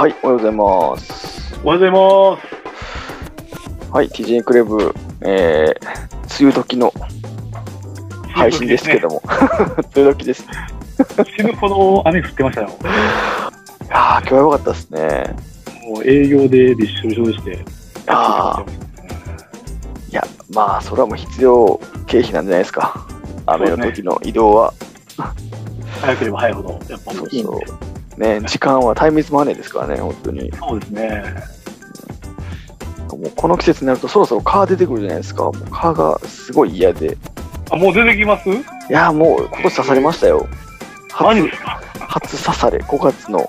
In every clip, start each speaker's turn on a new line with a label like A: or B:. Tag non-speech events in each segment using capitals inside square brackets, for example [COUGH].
A: はい、おはようございます。
B: おはようございま
A: はい、TJ クレブ、えー、梅雨時の配信ですけども、梅雨時です。[LAUGHS]
B: す。死ぬほど雨降ってましたよ。[LAUGHS]
A: いやー、今日は良かったですね。
B: もう営業でびっしょびしょでして。
A: あいや、まあ、それはもう必要経費なんじゃないですか。雨の時の移動は。
B: 早ければ早いほど、やっぱ
A: そう
B: いいんで。
A: そう。ね、時間はタイムイズマネーですからね、本当に。
B: そうですね。
A: もうこの季節になるとそろそろ蚊出てくるじゃないですか。もう蚊がすごい嫌で。
B: あ、もう出てきます？
A: いやー、もう今年刺されましたよ。初初刺され、5月の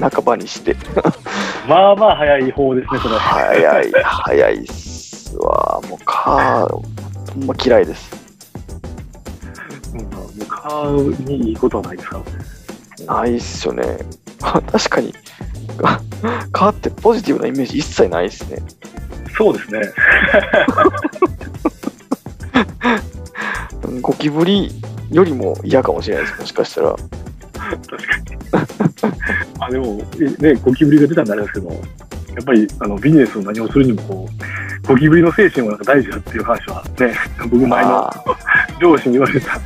A: 半ばにして。[LAUGHS]
B: まあまあ早い方ですね、それ。
A: 早い、早いっすわ。もう蚊、ほんま嫌いです。
B: うん、もう顔にいいことはないですから。
A: ないっすよね。確かに、[LAUGHS] か蚊ってポジティブなイメージ一切ないっすね。
B: そうですね。[LAUGHS]
A: ゴキブリよりも嫌かもしれないです、もしかしたら。
B: 確かに。[LAUGHS] あ、でも、ね、ゴキブリが出たんであれですけど、やっぱりあのビジネスを何をするにもこう、ゴキブリの精神はなんか大事だっていう話はね、僕前の
A: あ
B: 上司に言われた。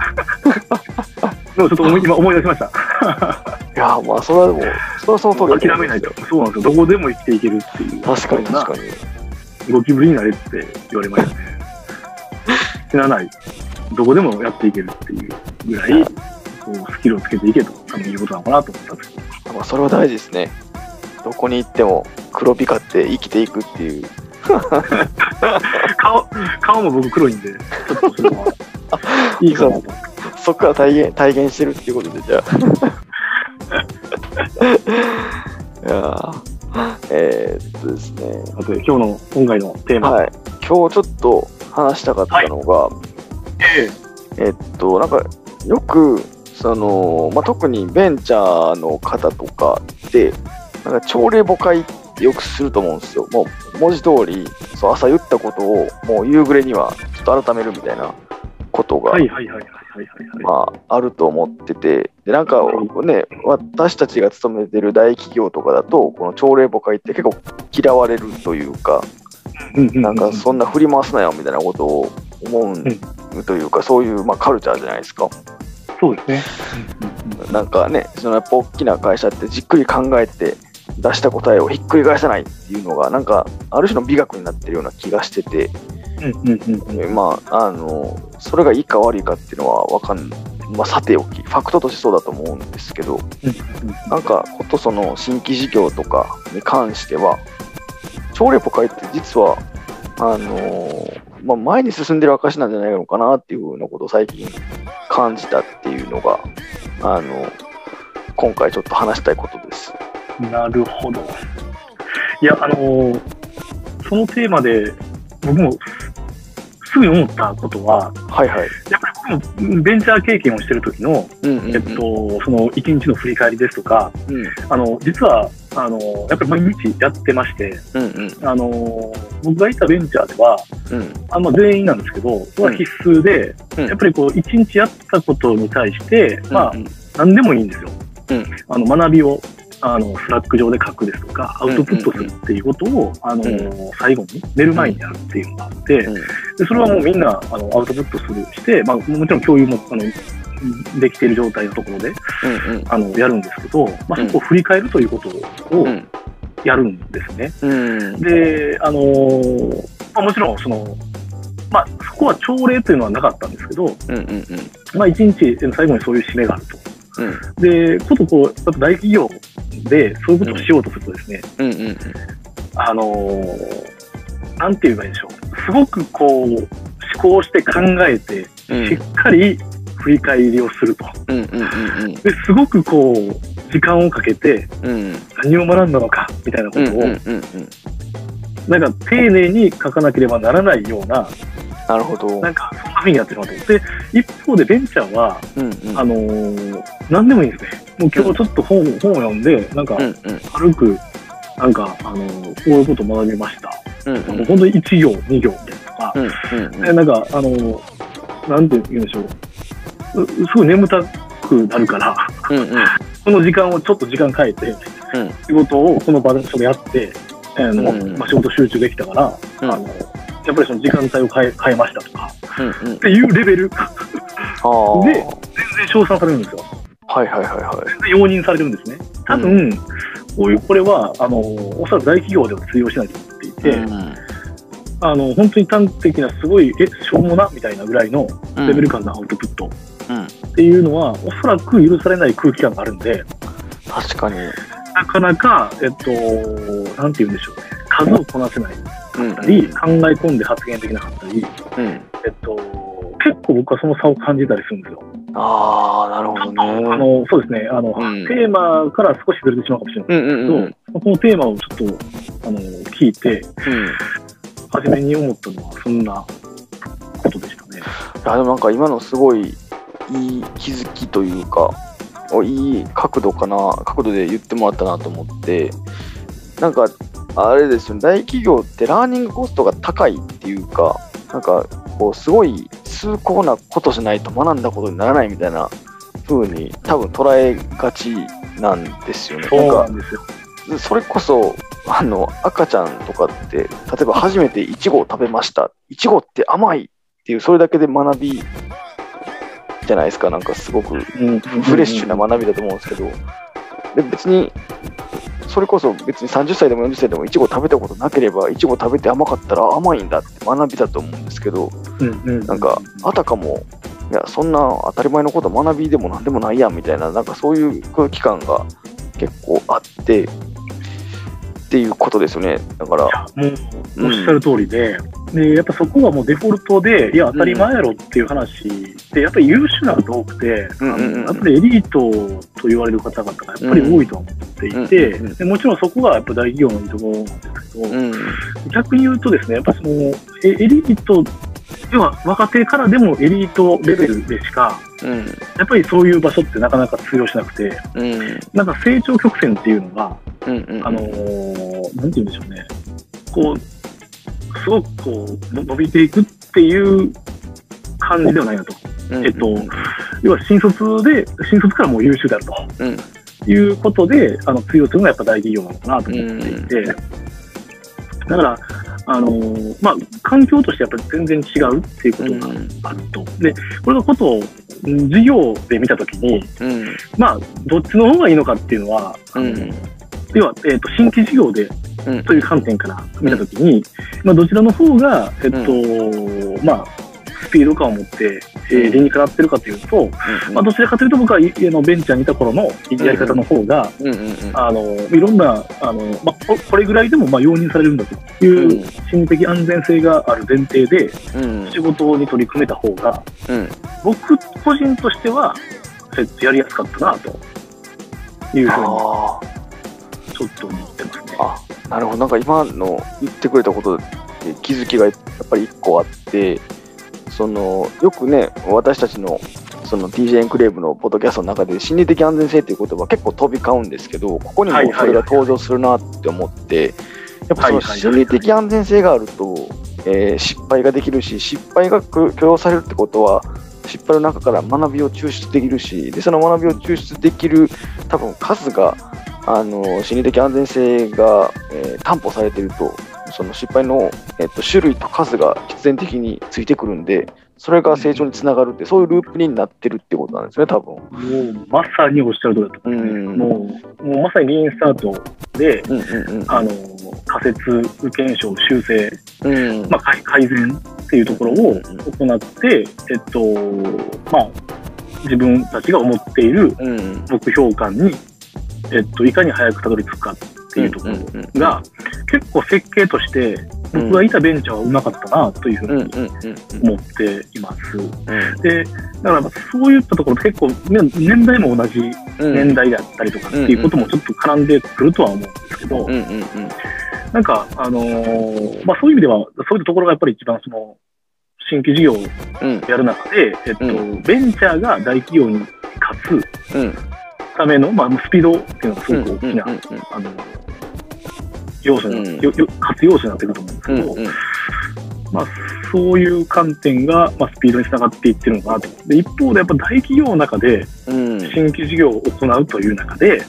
B: でもちょっと思い今思い出しました。
A: ーいやー、まあ、それはでも、それはその通り
B: 諦めないと。そうなんですよ。どこでも生きていけるっていう。
A: 確かに確か
B: に。
A: に。
B: ゴキブリになれって言われましたね。[LAUGHS] 死なない。どこでもやっていけるっていうぐらい、こうスキルをつけていけと、多分いうことなのかなと思ったんですけど。
A: まあ、それは大事ですね。どこに行っても黒光って生きていくっていう。[LAUGHS]
B: 顔、顔も僕黒いんで、ちょっとそれは、[LAUGHS] いいかなと。
A: そこから体現体現してるっていうことで、じゃあ。[LAUGHS] いやーえー、っとですね。
B: さて、今日の今回のテーマ。
A: はい。今日ちょっと話したかったのが、
B: え
A: えっと、なんか、よく、その、まあ、特にベンチャーの方とかで、なんか朝礼母会ってよくすると思うんですよ。もう、文字通り、そう朝言ったことを、もう夕暮れにはちょっと改めるみたいなことが、
B: はいはい。
A: まあ、あると思ってて、で、なんかね、私たちが勤めてる大企業とかだと、この朝礼母会って結構嫌われるというか、なんかそんな振り回すなよみたいなことを思うというか、そういうまあカルチャーじゃないですか。
B: そうですね。
A: なんかね、そのやっぱ大きな会社ってじっくり考えて出した答えをひっくり返さないっていうのが、なんかある種の美学になってるような気がしてて。まあ、あの、それがいいか悪いかっていうのはわかんまあ、さておき、ファクトとしてそうだと思うんですけど、なんか、ことその新規事業とかに関しては、朝礼ポ会って実は、あのーまあ、前に進んでる証なんじゃないのかなっていうふうなことを最近感じたっていうのが、あの今回ちょっと話したいことです。
B: なるほど。いや、あのーそのテーマで、僕もすぐに思ったことは、
A: はいはい。
B: やっぱり僕もベンチャー経験をしてる時の、
A: うんうんうん。
B: えっと、その一日の振り返りですとか、
A: うん。
B: あの、実は、あの、やっぱり毎日やってまして、
A: うんうん。
B: あの、僕がいたベンチャーでは、
A: うん。
B: あまあ、全員なんですけど、それは必須で、
A: うん。
B: やっぱりこう、一日やったことに対して、まあ
A: う、ん。
B: 何でもいいんですよ。
A: うん。
B: あの学びをあのスラック上で書くですとか、アウトプットするっていうことを、あの
A: う
B: 最後に寝る前にやるっていうのがあって、
A: うん
B: でそれはもうみんなあのアウトプットするして、まあ、もちろん共有もあのできている状態のところで
A: うんうん。
B: あのやるんですけど、まあ、
A: うん。
B: そこを振り返るということを
A: うん。
B: やるんですね。
A: うん。
B: で、あのーまあ、もちろんその、まあ、そこは朝礼というのはなかったんですけど、
A: うんうん
B: まあ、一日最後にそういう締めがあると。
A: うん。
B: で、ことこう、やっぱ大企業でそういうことをしようとするとですね、
A: うん。うん
B: あのーなんて言えばいいでしょう。すごくこう、思考して考えて、
A: うん
B: しっかり振り返りをすると。
A: うんうんうん
B: で、すごくこう、時間をかけて
A: うん
B: 何を学んだのか、みたいなことを、
A: うんうんうんうん
B: なんか丁寧に書かなければならないような、
A: なるほど。
B: なんかそんな風にやってるなと思って、で一方でベンチャーは、
A: うんうん
B: あのー何でもいいんですね。もう今日ちょっと本,、本を読んで、なんか
A: うんうん
B: 軽く、なんか、あのーこういうことを学びました。
A: うんうん。
B: もう本当に1行、2行みたいなとか、
A: うんうんうん。
B: でなんか、あのーなんて言うんでしょう。うすごい眠たくなるから、
A: うんうん。
B: この時間をちょっと時間変えて、
A: うん。
B: 仕事をその場所でやって、あの
A: うん
B: まあ、仕事集中できたから、
A: うん。
B: あのやっぱりその時間帯を変え変えましたとか
A: うんうん。
B: っていうレベル。[LAUGHS] で然称賛されるんですよ。
A: はいはいはいはい。
B: 全然容認されるんですね。多分、こういうこれはあのおそらく大企業では通用しないと思って
A: うん
B: あの本当に端的なすごいえしょうもなみたいなぐらいの
A: うん。
B: レベル感のアウトプット。
A: うん。
B: っていうのは、おそらく許されない空気感があるんで
A: 確かに。
B: なかなか、えっと、なんて言うんでしょうね、数をこなせない。
A: うん。
B: かったり、考え込んで発言できなかったり、
A: うん。
B: えっと、結構僕はその差を感じたりするんですよ。
A: ああなるほどね。
B: あの、そうですね、あの、
A: うん。
B: テーマから少しずれてしまうかもしれない
A: うんうん
B: けど、
A: うん。
B: このテーマをちょっと、あの、聞いて、
A: うん。
B: 初めに思ったのは、そんなことでしたね。
A: いやでもなんか今のすごいいい気づきというかおいい角度かな角度で言ってもらったなと思ってなんかあれですよね。大企業ってラーニングコストが高いっていうかなんかこうすごい崇高なことしないと学んだことにならないみたいな風に多分捉えがちなんですよね。なんか。それこそあの赤ちゃんとかって例えば初めていちごを食べましたいちごって甘いっていうそれだけで学びじゃないですかなんかすごくフ
B: フ
A: レッシュな学びだと思うんですけどで別にそれこそ別に30歳でも40歳でもいちご食べたことなければいちご食べて甘かったら甘いんだって学びだと思うんですけどなんかあたかもいやそんな当たり前のこと学びでもなんでもないやんみたいななんかそういう空気感が結構あってっていうことですよね。だから。
B: もうおっしゃる通りで、で、やっぱそこはもうデフォルトで、いや、当たり前やろっていう話で、やっぱり優秀な方多くて、あ
A: うんうんうん。
B: のやっぱりエリートと言われる方々がやっぱり多いと思っていて、
A: うんうんうん。
B: でもちろんそこがやっぱ大企業のいいところなんですけど、
A: うん。
B: 逆に言うとですね、やっぱその、えエリート、要は若手からでもエリートレベルでしか、
A: うん。
B: やっぱりそういう場所ってなかなか通用しなくて、
A: うん。
B: なんか成長曲線っていうのが、
A: うんうん。
B: あのーなんて言うんでしょうね、こう、すごくこう、の伸びていくっていう感じではないなと。
A: うん
B: えっと要は新卒で、新卒からもう優秀であると。
A: うん。
B: いうことで、あの、通用するのがやっぱ大企業なのかなと思っていて、だから、あのーまあ、環境としてやっぱり全然違うっていうことがあると。で、これのことを、ん事業で見たときに、
A: うん。
B: まあ、どっちの方がいいのかっていうのは、
A: うん
B: 要は、えっ、と、新規事業で
A: うん。
B: という観点から見たときに、まあ、どちらの方が、えっと、まあ、スピード感を持って、えー
A: うん。
B: 理にかなってるかというと、まあ、どちらかというと僕はのベンチャーにいた頃のやり方の方が、
A: うんうんうん。
B: あの、いろんな、あの、まあ、ここれぐらいでも、まあ、容認されるんだという心理的安全性がある前提で
A: うん。
B: 仕事に取り組めた方が、
A: うん。
B: 僕個人としては、えっと、やりやすかったな、というふうに、
A: あ
B: ちょっと思ってますね。
A: あなるほど。なんか今の言ってくれたことで気づきがやっぱり一個あってそのよくね私たちのその DJ エンクレーブのポッドキャストの中で心理的安全性っていう言葉結構飛び交うんですけどここにもそれが登場するなって思ってやっぱその心理的安全性があると、えー失敗ができるし失敗が許容されるってことは失敗の中から学びを抽出できるしでその学びを抽出できる多分数があの心理的安全性が、えー担保されているとその失敗の、えっと種類と数が必然的についてくるんでそれが成長につながるってそういうループになってるってことなんですね多分。
B: もう、まさにおっしゃる通りだと思。
A: うん。
B: もう、もうまさにリーンスタートで、
A: うんうんうん
B: あの、仮説、検証、修正、
A: うん。
B: まあ、改改善っていうところを行って、えっと、まあ、自分たちが思っている
A: うん。
B: 目標感に、えっと、いかに早くたどり着くかっていうところが、結構設計として、僕がいたベンチャーはうまかったなというふ
A: うんうん
B: うに
A: うん
B: 思っています。
A: うん
B: で、だからそういったところ結構、ね、年代も同じ
A: うん
B: 年代だったりとかっていうこともちょっと絡んでくるとは思うんですけど、
A: うんうんうん。
B: なんか、あのーまあそういう意味では、そういうところがやっぱり一番その、新規事業を
A: うん。
B: やる中で、えっと、
A: う
B: ベンチャーが大企業に勝つ
A: うん
B: ための、まあ、スピードっていうのがすごく大きな、
A: うんうん
B: あの、要素に、
A: うん。
B: よよ活用素になってくると思うんですけど、
A: うんうん。
B: まあ、そういう観点が、まあ、スピードにつながっていってるのかなと。で、一方でやっぱ大企業の中で
A: うん。
B: 新規事業を行うという中で、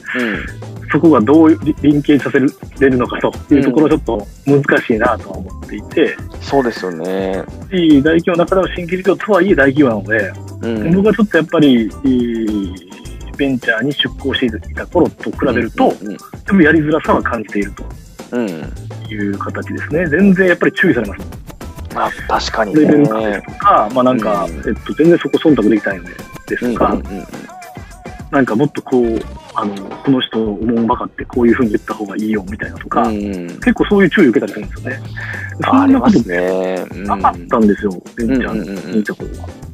B: そこがどう連携させれるのかというところちょっと難しいなとは思っていて、
A: うん、そうですよね。
B: いい大企業の中でも新規事業とはいえ大企業なので、うん、僕はちょっとやっぱり、ベンチャーに出向していた頃と比べると、うんうん、でもやりづらさは感じていると。いう形ですね。全然やっぱり注意されます。
A: あ確かに、
B: ね、レベル化ですとか、まあなんか、うん、えっと、全然そこ忖度できないので、ですとか、うんうんうん。なんかもっとこう、あの、この人を思うばかってこういうふうに言った方がいいよみたいなとか、うん、結構そういう注意を受けたりするんですよね。そんなことね、なかったんですよ、ベンチャーにいた頃は。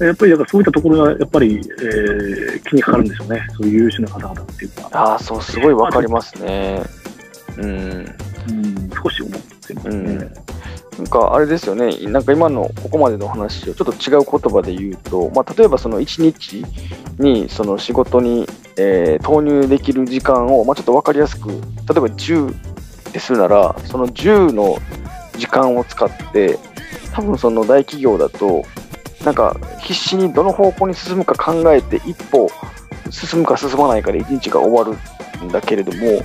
B: やっぱりだからそういったところがやっぱり、えー、気にかかるんでしょうね、そういう優秀な方々っていうの
A: は。ああ、そう、すごいわかりますね。うん。う
B: ん、少し思ってますね。うん
A: なんかあれですよね、なんか今のここまでの話をちょっと違う言葉で言うと、まあ、例えばその1日にその仕事に、えー、投入できる時間を、まあ、ちょっと分かりやすく、例えば10でするなら、その10の時間を使って、多分その大企業だと、なんか必死にどの方向に進むか考えて、一歩進むか進まないかで1日が終わるんだけれども、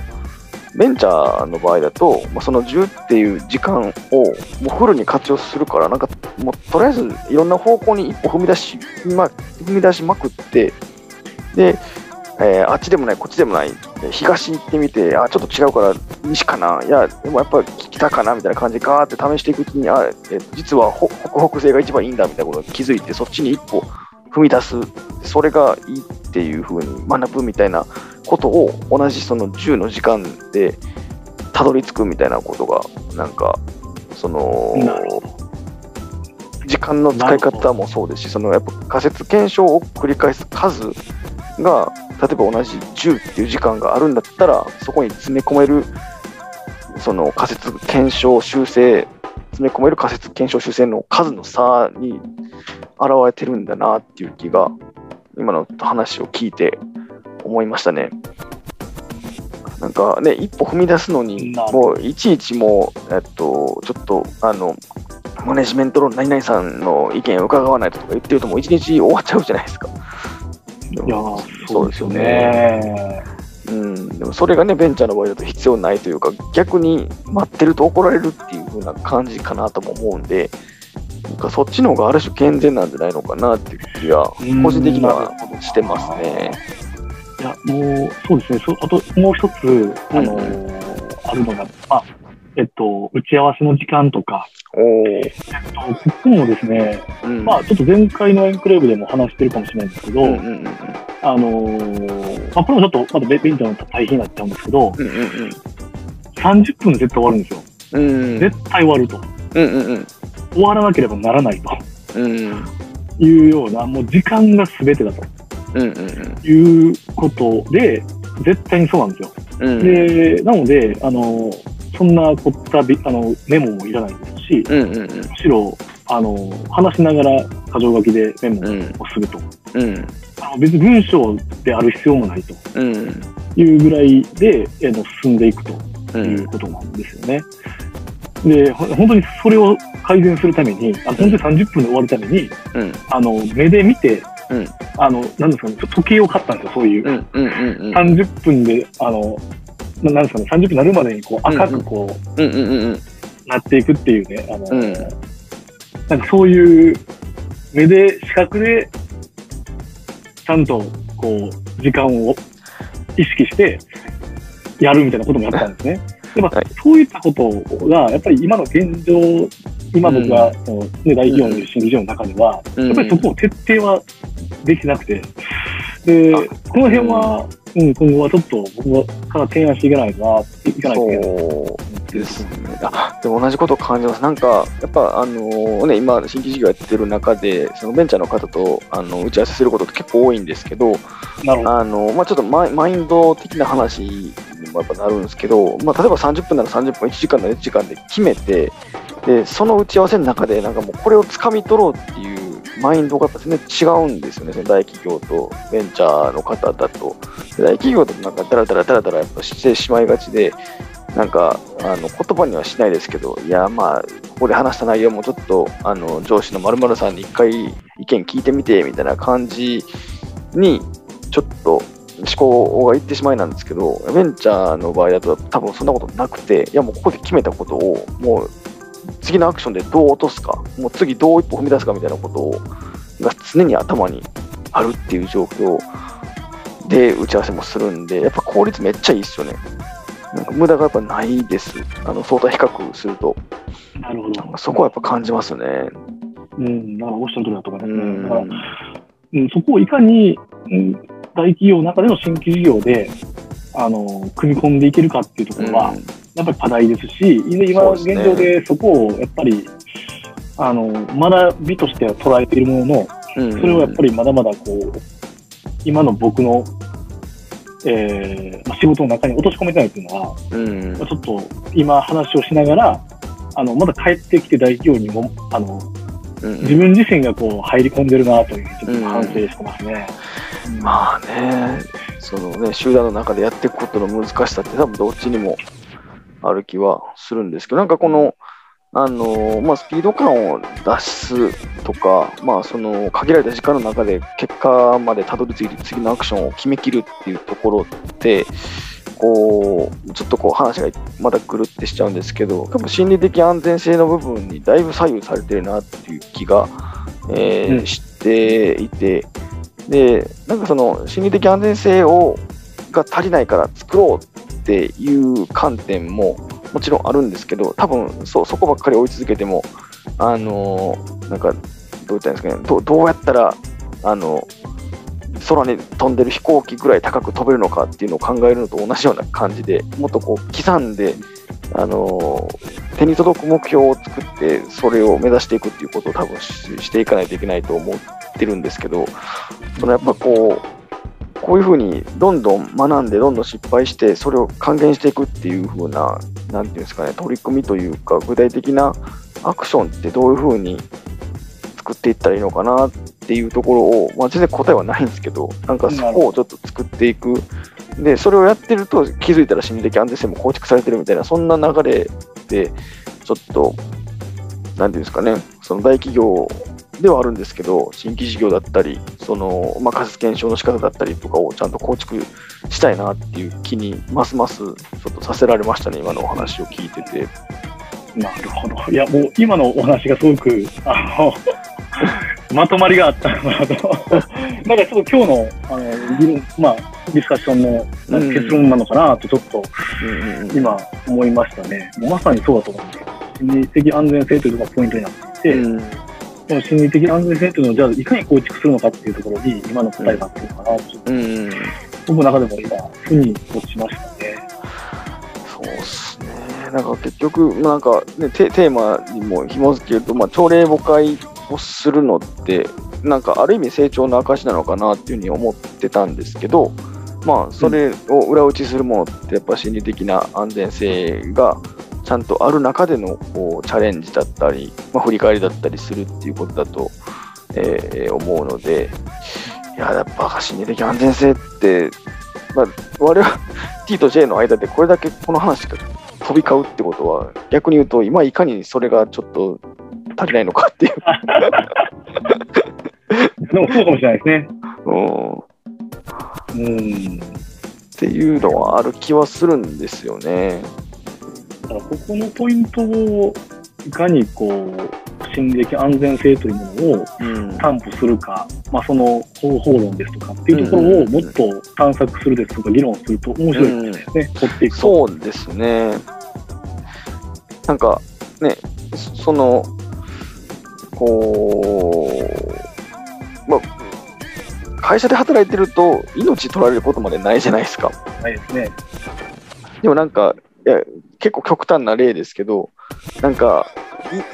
A: ベンチャーの場合だと、まあ、その10っていう時間をもうフルに活用するから、なんかもうとりあえずいろんな方向に一歩踏み出し、ま、踏み出しまくって、で、えー、あっちでもない、こっちでもない、東行ってみて、あ、ちょっと違うから西かな、いや、でもやっぱり北かなみたいな感じでガーって試していくうちに、あ、え実は北北西が一番いいんだみたいなことに気づいて、そっちに一歩踏み出す、それがいいっていうふうに学ぶみたいなことを同じその10の時間でたどり着くみたいなことがなんかその時間の使い方もそうですしそのやっぱ仮説検証を繰り返す数が例えば同じ10っていう時間があるんだったらそこに詰め込めるその仮説検証修正詰め込める仮説検証修正の数の差に現れてるんだなっていう気が今の話を聞いて思いましたね。なんかね、一歩踏み出すのに、もういちいちもう、えっと、ちょっと、あの、マネジメントの何々さんの意見を伺わないとか言ってると、もう一日終わっちゃうじゃないですか。
B: いやそうですよね。
A: うん、でもそれがね、ベンチャーの場合だと必要ないというか、逆に待ってると怒られるっていう風な感じかなとも思うんで、なんかそっちの方がある種健全なんじゃないのかなっていう気が、個人的にはしてますね。
B: いや、もう、そうですね。そあと、もう一つ、あのー、あるのが、あ、えっと、打ち合わせの時間とか、えっと、ここもですね、うん、まあ、ちょっと前回のエンクレーブでも話してるかもしれないんですけど、うんうんうん、あのー、まあ、これもちょっと、まだベンチャーの大変になっちゃうんですけど、うんうんうん、30分で絶対終わるんですよ。うん、絶対終わると、うんうんうん。終わらなければならないと、うん、いうような、もう時間が全てだと。うんうんうん、いうことで、絶対にそうなんですよ。うん、で、なので、あの、そんな凝ったビあのメモもいらないですし、うんうんうん、むしろ、あの、話しながら箇条書きでメモをすると。うん、あの別に文章である必要もないと。いうぐらいで、えの進んでいくということなんですよね。で、本当にそれを改善するために、あ本当に30分で終わるために、うん、あの目で見て、うん、あの、なんですかね、時計を買ったんですよ、そういう。うんうんうんうん、30分で、あの、なんですかね、30分になるまでにこう赤くこう、うんうんうんうん、なっていくっていうね、あの、うん、なんかそういう目で、視覚で、ちゃんとこう、時間を意識してやるみたいなこともやったんですね。[LAUGHS] でまあ、そういったことが、やっぱり今の現状今僕が、そのね、大企業の新規事業の中では、やっぱりそこを徹底はできてなくて、で、この辺は、うん、今後はちょっと僕から提案していけないな、いかないといけない
A: ですね。あでも同じことを感じます。なんか、やっぱ、あのー、ね、今、新規事業やってる中で、そのベンチャーの方とあの打ち合わせすることって結構多いんですけど、なるほどあのまあ、ちょっとマイマインド的な話にもやっぱなるんですけど、まあ、例えば30分なら30分、1時間なら1時間で決めて、で、その打ち合わせの中で、なんかもうこれをつかみ取ろうっていうマインドが全然違うんですよね、その大企業とベンチャーの方だと。大企業だとなんかダラダラダラダラやっぱしてしまいがちで、なんかあの言葉にはしないですけど、いや、まあ、ここで話した内容もちょっとあの上司の〇〇さんに一回意見聞いてみてみたいな感じにちょっと思考が言ってしまいなんですけど、ベンチャーの場合だと多分そんなことなくて、いやもうここで決めたことを、もう次のアクションでどう落とすか、もう次どう一歩踏み出すかみたいなことをが常に頭にあるっていう状況で打ち合わせもするんで、やっぱ効率めっちゃいいっすよね。なんか無駄がやっぱないです。あの相対比較すると。
B: なるほど。
A: そこはやっぱ感じますね。
B: うん、だからおっしゃる通りだと思います
A: う
B: ね。だから
A: ん。
B: うん、そこをいかに、うん、大企業の中での新規事業で、あの、組み込んでいけるかっていうところは、やっぱり課題ですし、今現状でそこをやっぱり、あの、学びとしては捉えているものの、
A: うん、
B: それをやっぱりまだまだこう、今の僕の、えーまあ、仕事の中に落とし込めてないっていうのは、
A: り、うん。
B: まあちょっと今話をしながら、あの、まだ帰ってきて大企業にも、あの、
A: うん
B: 自分自身がこう入り込んでるなという、ちょっと反省してますね。うん。
A: まあね、そのね、集団の中でやっていくことの難しさって多分どっちにもある気はするんですけど、なんかこの、あのまあ、スピード感を出すとか、まあ、その限られた時間の中で結果までたどり着いて次のアクションを決めきるっていうところって、こうちょっとこう話がまだぐるってしちゃうんですけど、多分心理的安全性の部分にだいぶ左右されてるなっていう気が、えー
B: うん。
A: していて、で、なんかその心理的安全性をが足りないから作ろうっていう観点ももちろんあるんですけど、多分そそこばっかり追い続けても、あのーなんか、どう言ったんですかね、どどうやったら、あの空に飛んでる飛行機ぐらい高く飛べるのかっていうのを考えるのと同じような感じで、もっとこう刻んで、あのー手に届く目標を作って、それを目指していくっていうことを多分ししていかないといけないと思ってるんですけど、そのやっぱこう、こういうふうにどんどん学んで、どんどん失敗して、それを還元していくっていうふうな、なんていうんですかね、取り組みというか、具体的なアクションってどういうふうに作っていったらいいのかなっていうところを、まあ、全然答えはないんですけど、なんかそこをちょっと作っていく。で、それをやってると気づいたら心理的安全性も構築されてるみたいな、そんな流れで、ちょっと、なんていうんですかね、その大企業ではあるんですけど、新規事業だったり、その、まあ、仮説検証の仕方だったりとかをちゃんと構築したいなっていう気に、ますますちょっとさせられましたね、今のお話を聞いてて。
B: なるほど。いや、もう今のお話がすごく、あの、[LAUGHS] まとまりがあったのかなと。[LAUGHS] なんかちょっと今日の、あの、議論まあ、ディスカッションの結論なのかなと、ちょっと
A: うんうんうん
B: 今思いましたね。もうまさにそうだと思うんです的安全性というのがポイントになっていて、
A: うん
B: この心理的安全性というのをじゃあいかに構築するのかっていうところに今の答えがあってるのかなと、ちょっと
A: うん
B: 僕の中でも今、腑に落ちましたね。
A: そうっすね。なんか結局、まあなんか、ね、テテーマにも紐づけると、まあ、朝礼誤解をするのって、なんかある意味成長の証なのかなっていうふうに思ってたんですけど、まあ、それを裏打ちするものって、やっぱ心理的な安全性がちゃんとある中でのこうチャレンジだったり、まあ、振り返りだったりするっていうことだと、えー思うので、いや、やっぱ心理的安全性って、まあ、我々 [LAUGHS] T と J の間でこれだけこの話が飛び交うってことは、逆に言うと、今いかにそれがちょっと足りないのかっていう。[LAUGHS]
B: でもそうかもしれないですね。
A: うん
B: うん。
A: っていうのはある気はするんですよね。
B: だからここのポイントをいかにこう心理的安全性というものを
A: うん
B: 担保するか、まあ、その方法論ですとかっていうところをもっと探索するですとか議論すると面白い
A: うん
B: ですね、掘っていくと。
A: そうですね。なんかね、そその、こう、まあ、会社で働いてると命取られることまでないじゃないですか。
B: ないですね。
A: でもなんか、いや結構極端な例ですけど、なんか、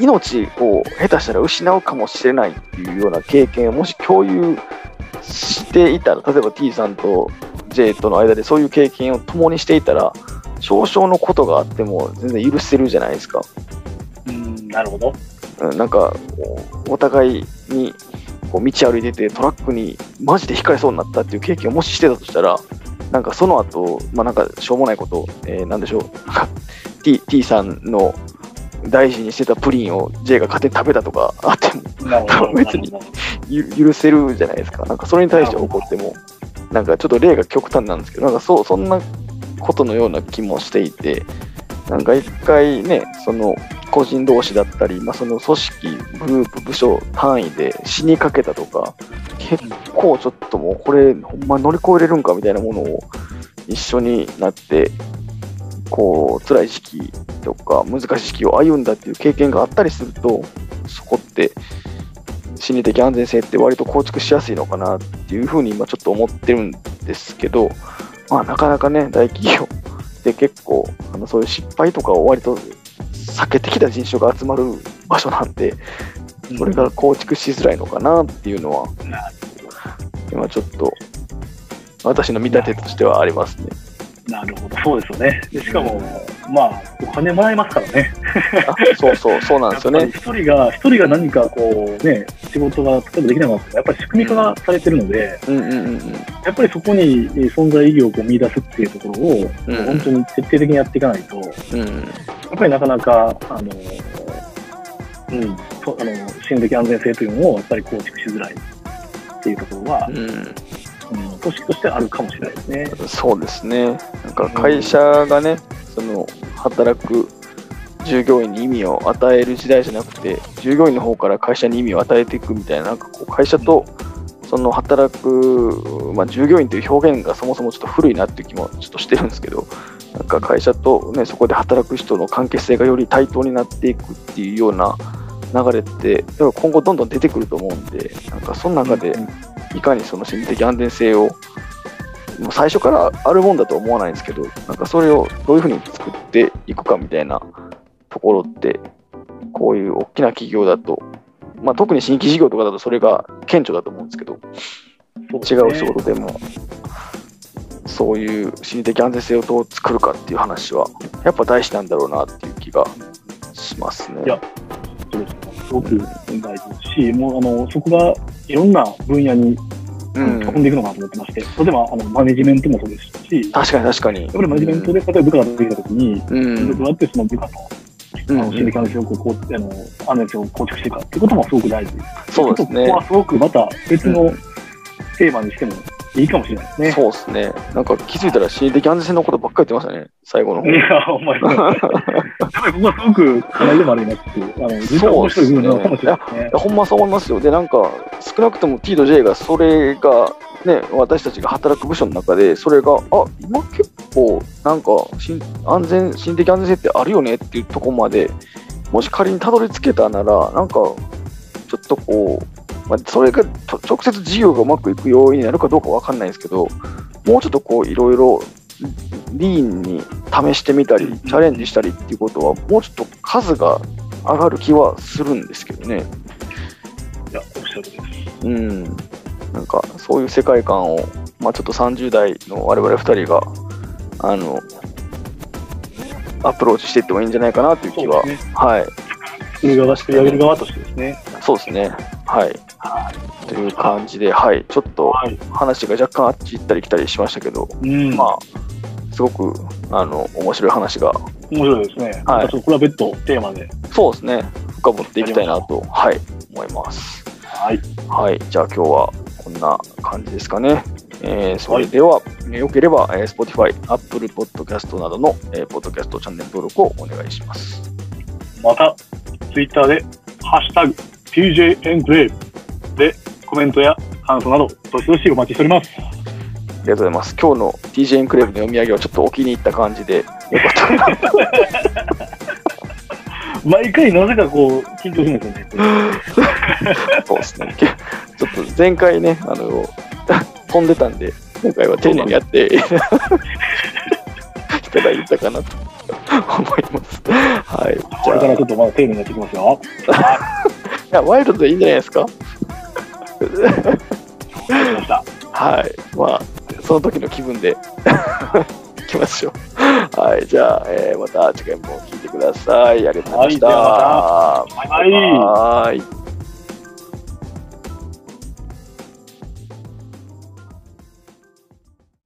A: い命を下手したら失うかもしれないっていうような経験をもし共有していたら、例えば T さんと J との間でそういう経験を共にしていたら、少々のことがあっても全然許せるじゃないですか。
B: うん、なるほど。
A: うんなんか、おお互いにこう道歩いててトラックにマジで引かれそうになったっていう経験をもししてたとしたら、なんかその後、まあなんかしょうもないこと、えーなんでしょう、なんか T, T さんの大事にしてたプリンを J が勝手に食べたとかあっても。別にゆ許せるじゃないですか。なんかそれに対して怒っても、なんかちょっと例が極端なんですけど、なんかそう、そんなことのような気もしていて、なんか一回ね、その個人同士だったり、まあ、その組織、グループ、部署単位で死にかけたとか、結構ちょっともうこれ、ほんま乗り越えれるんかみたいなものを一緒になって、こう、辛い時期とか難しい時期を歩んだっていう経験があったりすると、そこって心理的安全性って割と構築しやすいのかなっていうふうに今ちょっと思ってるんですけど、まあなかなかね、大企業で結構、あのそういう失敗とかを割と避けてきた人種が集まる場所なんで、それが構築しづらいのかなっていうのは、今ちょっと私の見立てとしてはありますね。
B: なるほど、そうですよね。でしかも、まあ、お金もらえますからね。
A: あそうそう、そうなんですよね。
B: 一人が、一人が何かこうね、仕事が例えばできなかったら、やっぱり仕組み化がされてるので、
A: うんうんうんうん。
B: やっぱりそこにえー存在意義をこう見出すっていうところを、
A: うん
B: 本当に徹底的にやっていかないと、や
A: うん
B: っぱりなかなか、あの、うん、そあの心理的安全性というのをやっぱり構築しづらいっていうところは、
A: うん、
B: うん、組織としてあるかもしれないですね。
A: そうですね。なんか会社がね、その働く従業員に意味を与える時代じゃなくて、従業員の方から会社に意味を与えていくみたいな、なんかこう会社とその働く、まあ、従業員という表現がそもそもちょっと古いなっていう気もちょっとしてるんですけど、なんか会社と、ね、そこで働く人の関係性がより対等になっていくっていうような流れって、今後どんどん出てくると思うんで、なんかその中でいかにその心理的安全性をもう最初からあるもんだと思わないんですけど、なんかそれをどういうふうに作っていくかみたいなところって、こういう大きな企業だと、まあ、特に新規事業とかだとそれが顕著だと思うんですけど、違う仕事でも、そういう心理的安全性をどう作るかっていう話は、やっぱ大事なんだろうなっていう気がしますね。
B: いやそうですねすごく大事ですし、もうあのそこがいろんな分野に
A: うん、
B: 飛んでいくのかなと思ってまして、例えばあのマネジメントもそうですし、やっ
A: 確かに確かに。
B: ぱりマネジメントで例えば部下ができたときに、
A: うん、
B: どうやってその部下とあの心理的安全性をこうあの安全性を構築していくかっていうこともすごく大事。
A: そうですね
B: ここ。はすごくまた別のテーマにしてもいいかもしれないですね。
A: そうですね。なんか気づいたら心理的安全性のことばっかり言ってましたね、最後の方。
B: いや、お前、やっぱりここはすごく課題でもありますし、あの、実は面白い部分なのかもしれないですね
A: い。やほんまそう思いますよ。で、なんか、少なくとも T と J がそれが、ね、私たちが働く部署の中で、それが、あ今結構、なんか、安全、心的安全性ってあるよねっていうところまで、もし仮にたどり着けたなら、なんか、ちょっとこう、まあ、それが直接事業がうまくいく要因になるかどうかわかんないですけど、もうちょっとこう、いろいろ、リーンに試してみたり、チャレンジしたりっていうことは、もうちょっと数が上がる気はするんですけどね。
B: いや、おっしゃる。
A: うん。なんか、そういう世界観を、まあちょっと30代の我々2人が、あの、アプローチしていってもいいんじゃないかなという気は、
B: ね。
A: はい。
B: 作る側、作り上げる側としてですね。
A: そうですね。はい。という感じで、はい。ちょっと
B: はい。
A: 話が若干あっち行ったり来たりしましたけど、
B: うん。
A: まあ、すごく、あの、面白い話が、
B: 面白いですね。
A: はい
B: ちょっとこれは別途テーマで。
A: そうですね。深掘っていきたいなと、はい、思います。
B: はい。
A: はい、じゃあ今日はこんな感じですかね。えーそれでは、えーよければ、えー Spotify、Apple Podcast などの、えーポッドキャストチャンネル登録をお願いします。
B: また、ツイッターで、ハッシュタグ、TJ エンクレーブでコメントや感想など、どしどしお待ちしております。
A: ありがとうございます。今日の TJ エンクレーブの読み上げはちょっとお気に入った感じで、[LAUGHS] よかったな。
B: 毎回なぜかこう、緊張するんですよね。
A: そうですね。ちょっと前回ね、あの、[LAUGHS] 飛んでたんで、今回は丁寧にやって [LAUGHS] いただいたかなと思います。はい。
B: こ
A: じゃあ、
B: からちょっとまだ丁寧にやっていきますよ。
A: や、ワイルドでいいんじゃないですか？はい。まあ、その時の気分で [LAUGHS] 行きましょう。はい。じゃあ、えーまた次回も聞いてください。ありがとうございました。
B: はいまたバイバイ
A: はーい。